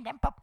and then popo.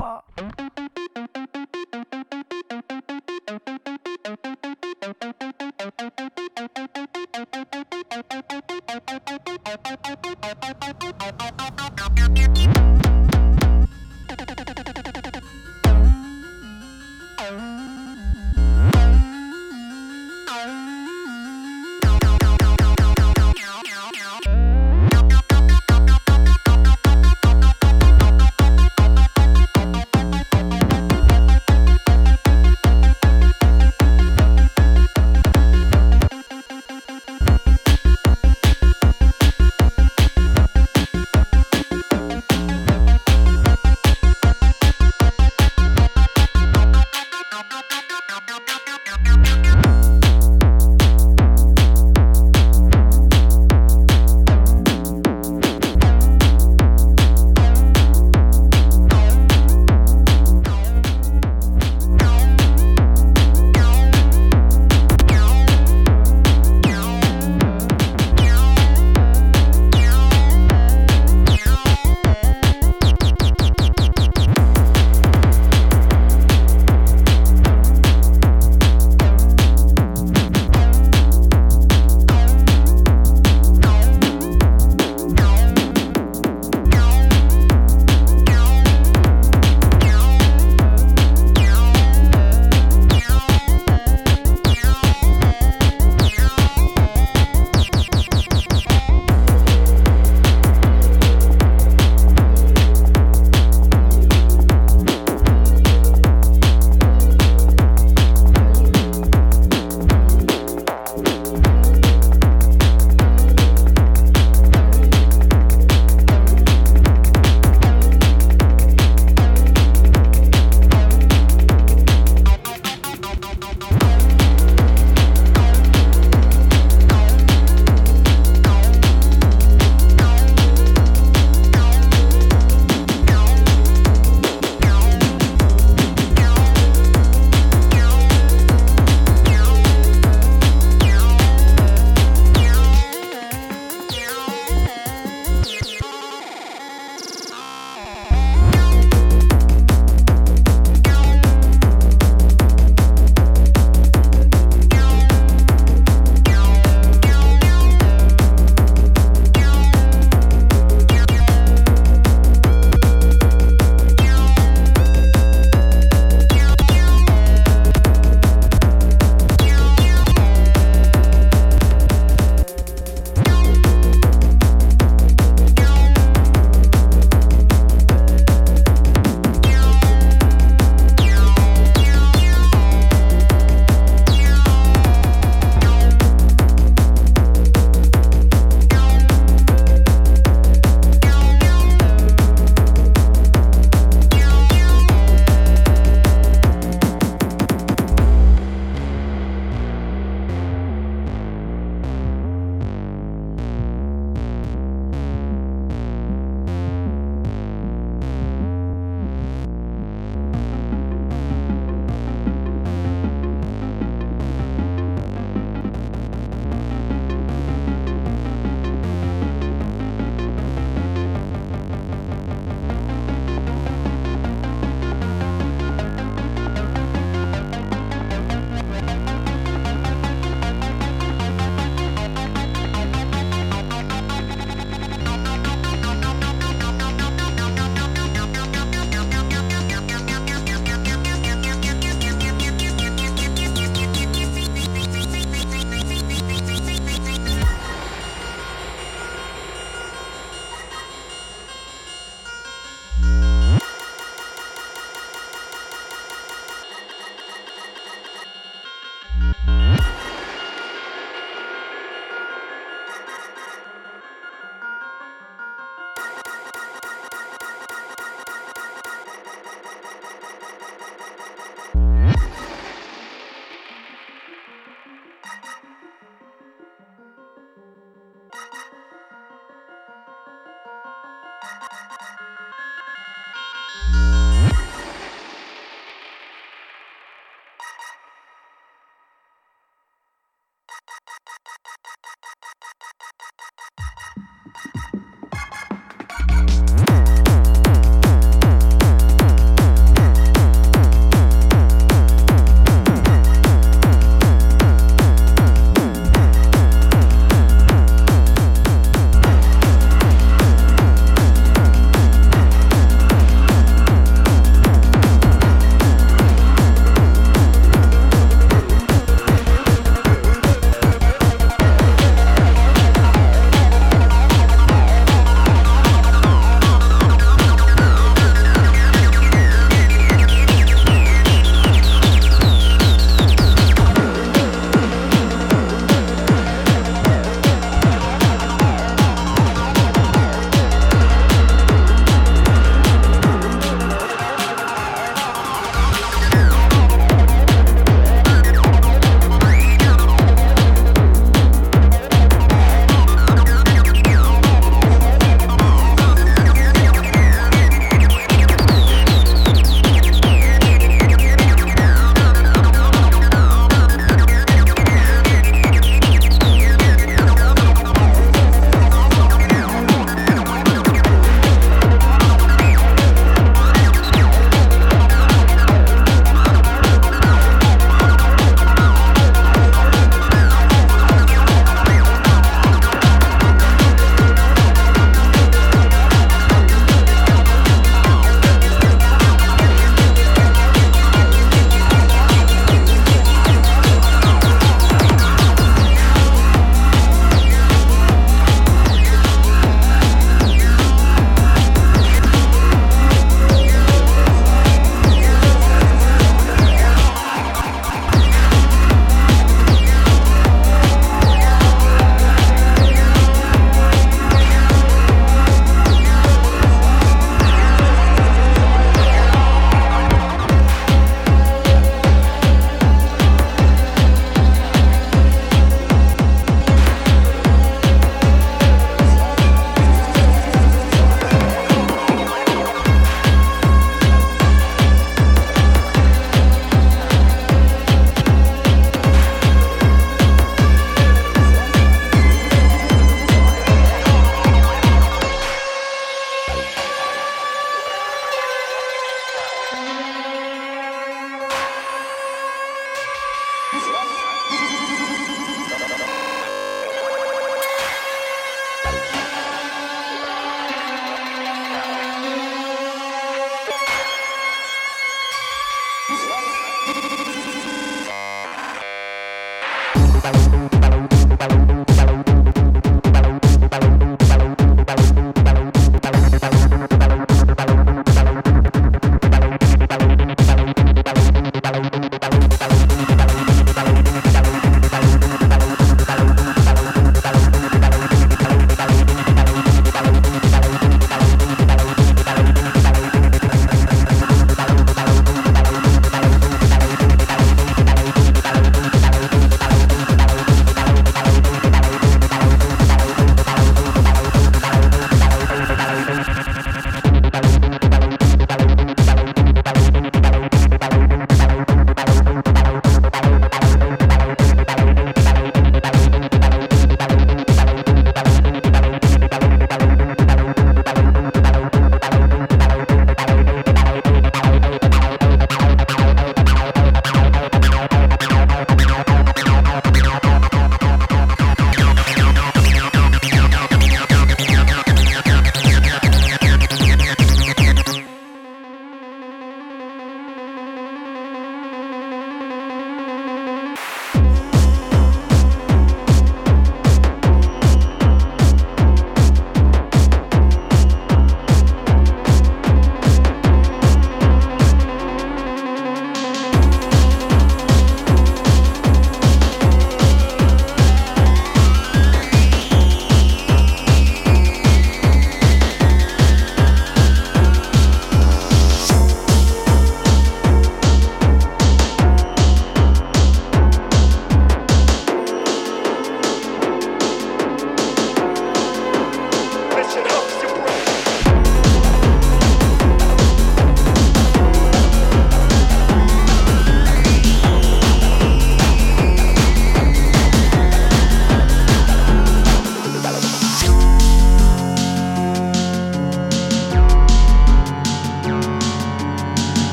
Bye-bye.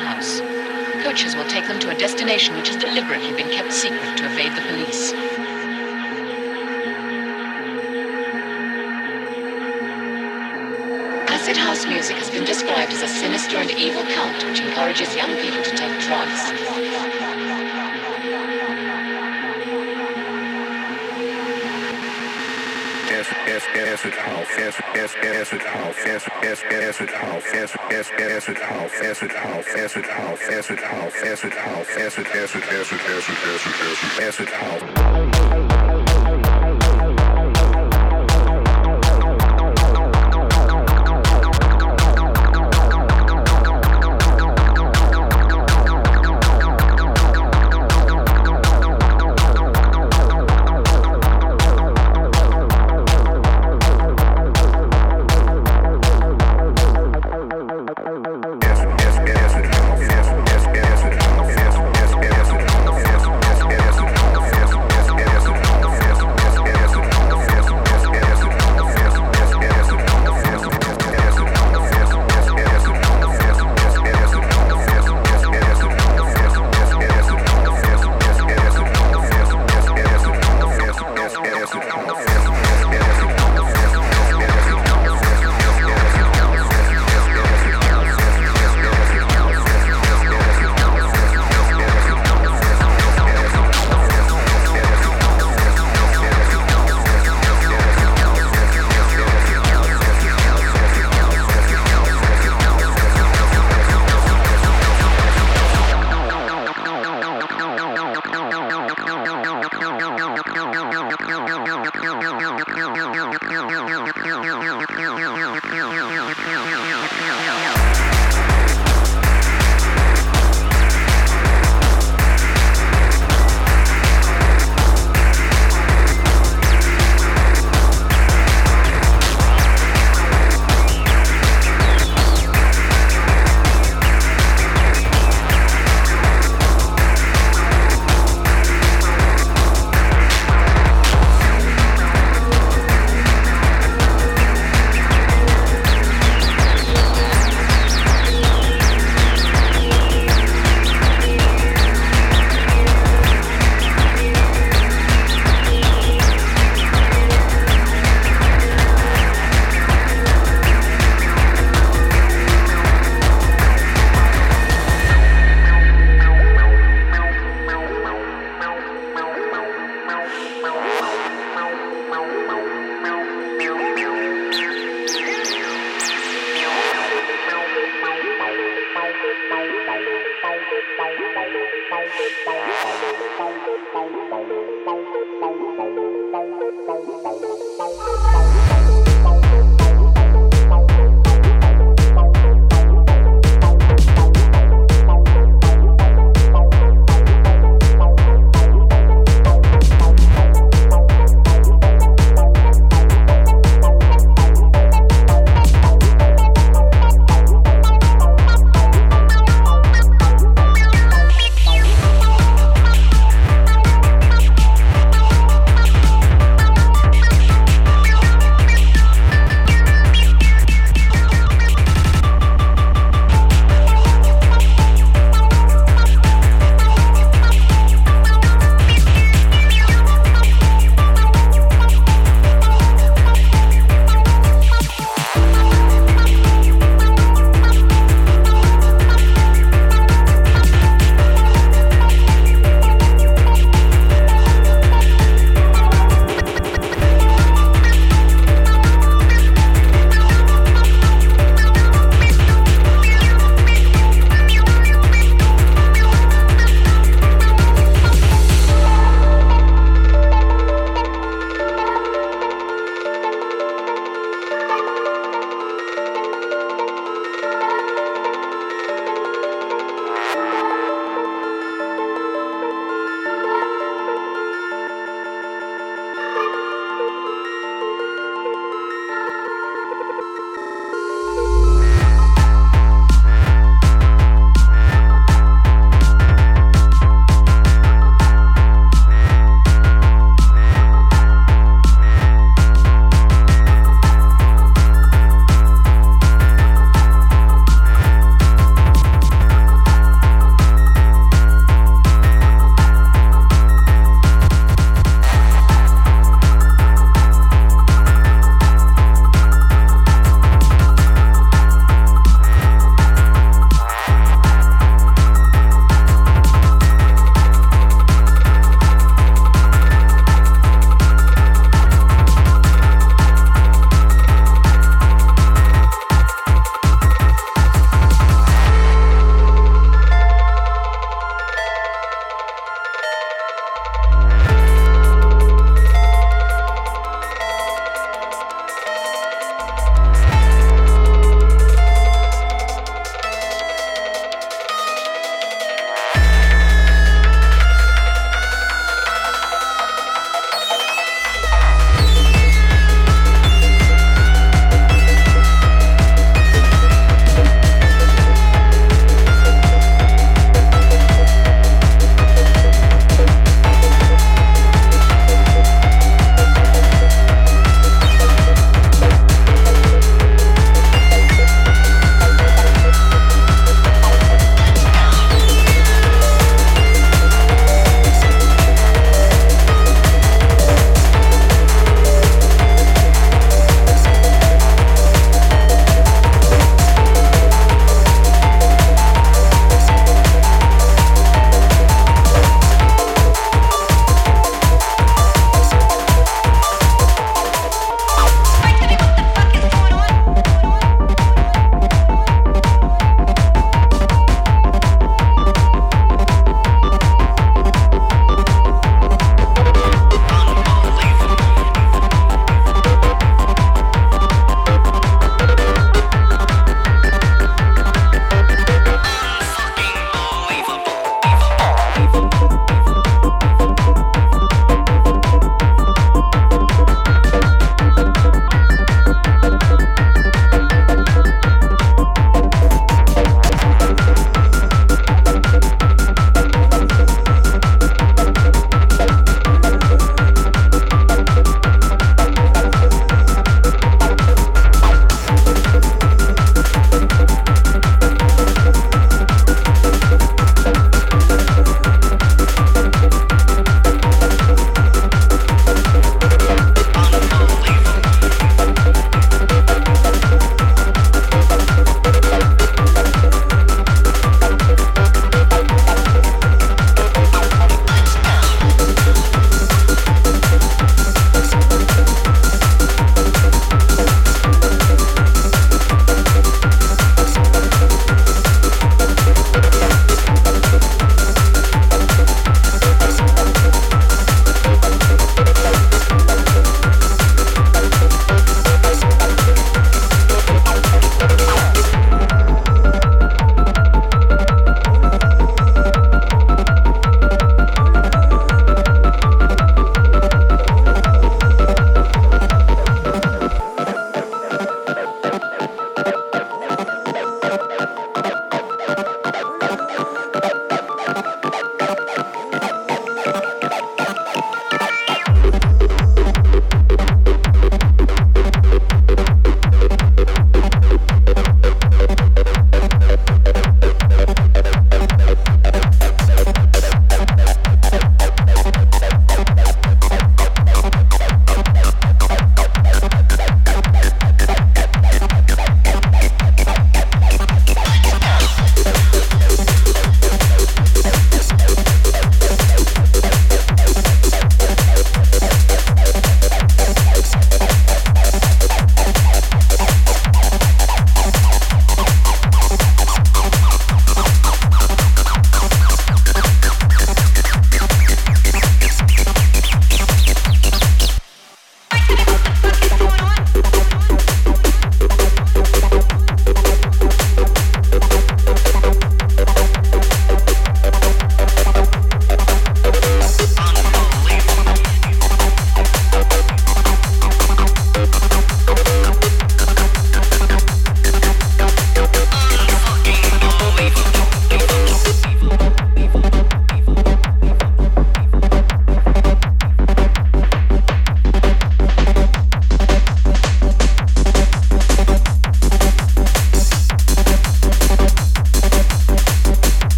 Warehouse. Coaches will take them to a destination which has deliberately been kept secret to evade the police. Acid house music has been described as a sinister and evil cult which encourages young people to take drugs. Acid house,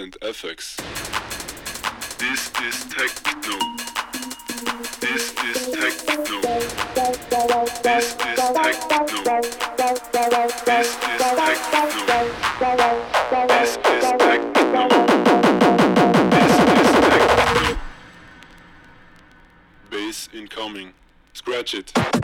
and FX. This is techno. This is techno. This is techno. This is techno. Incoming. Scratch it.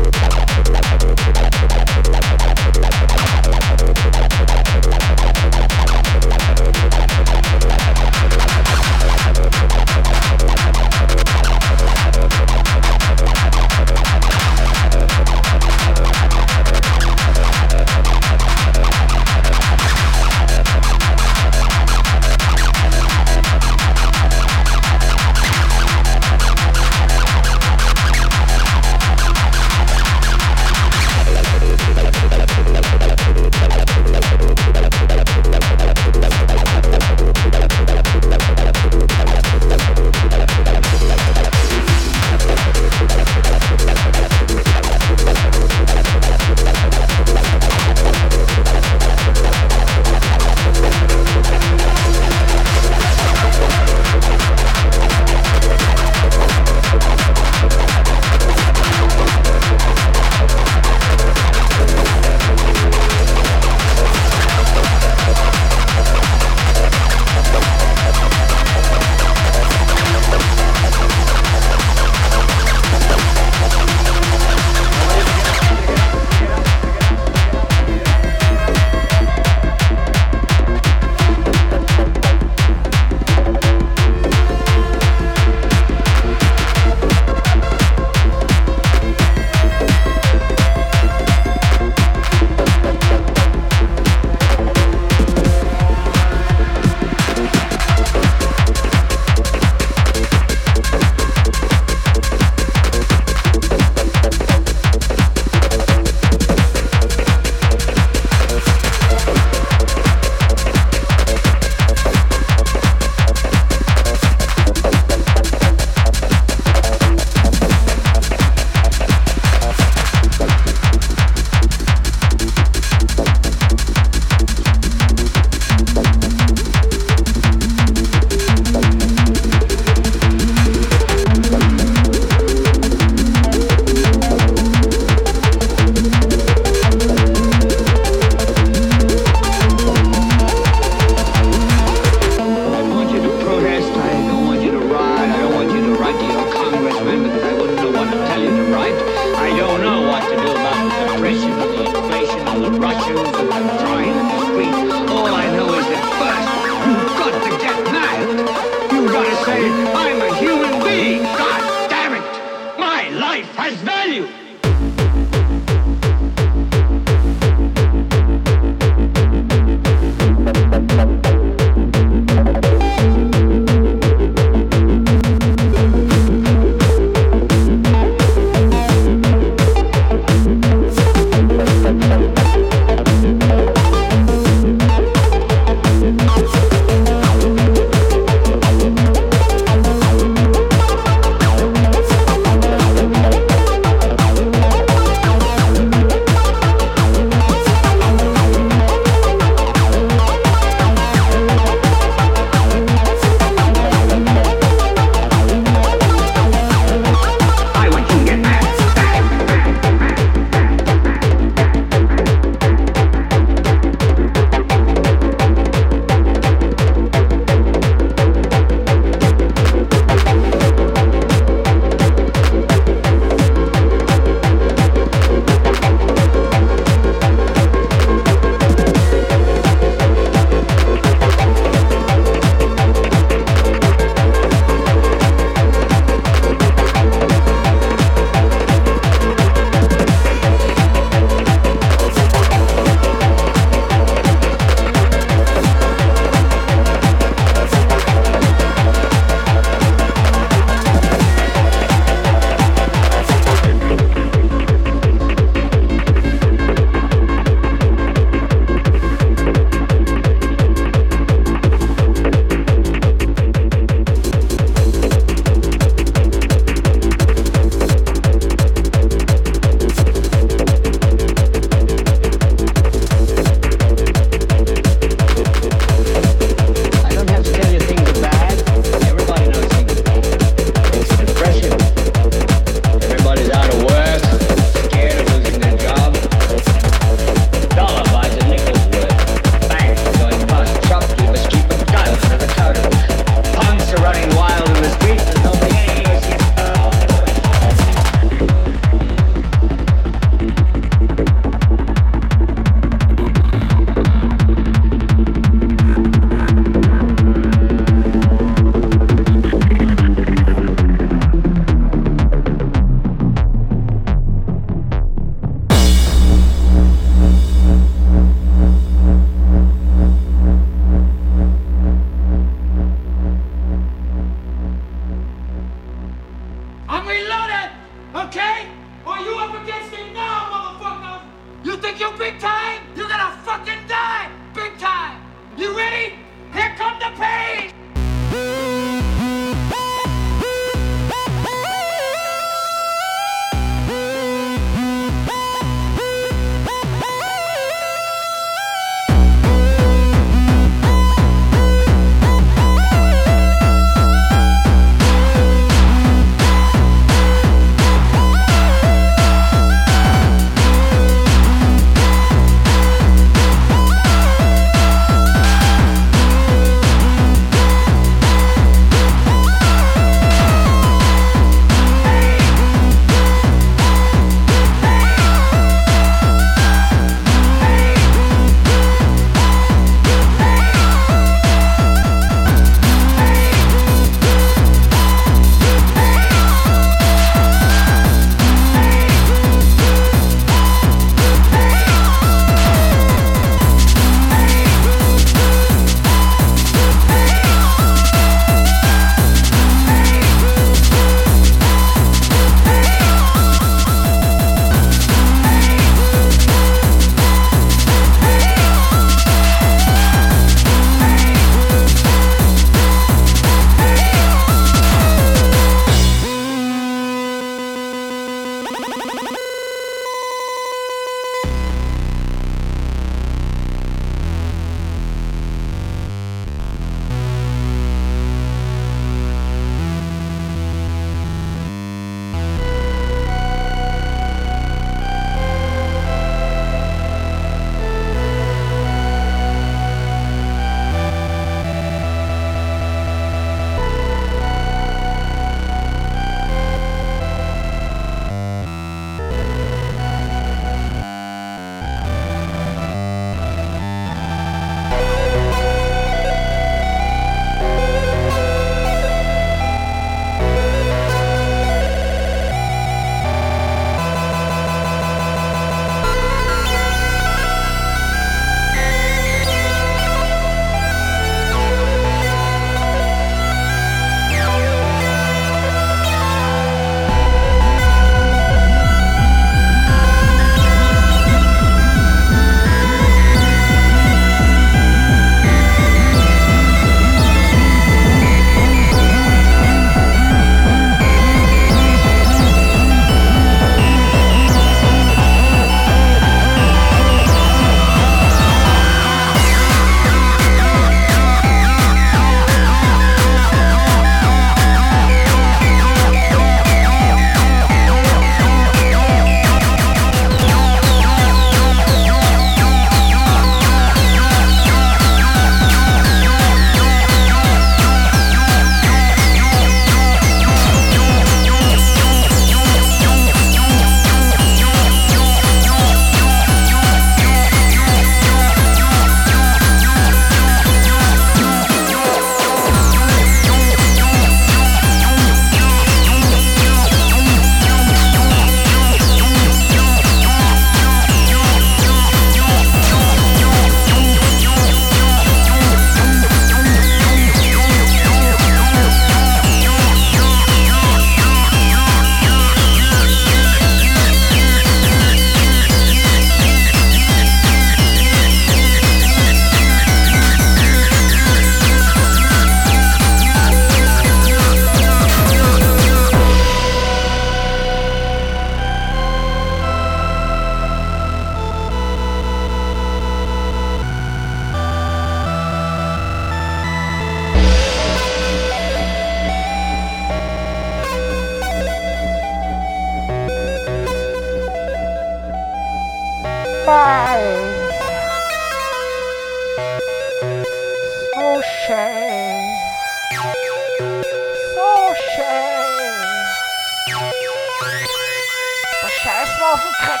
auf den Dreck.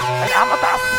Dann haben wir das.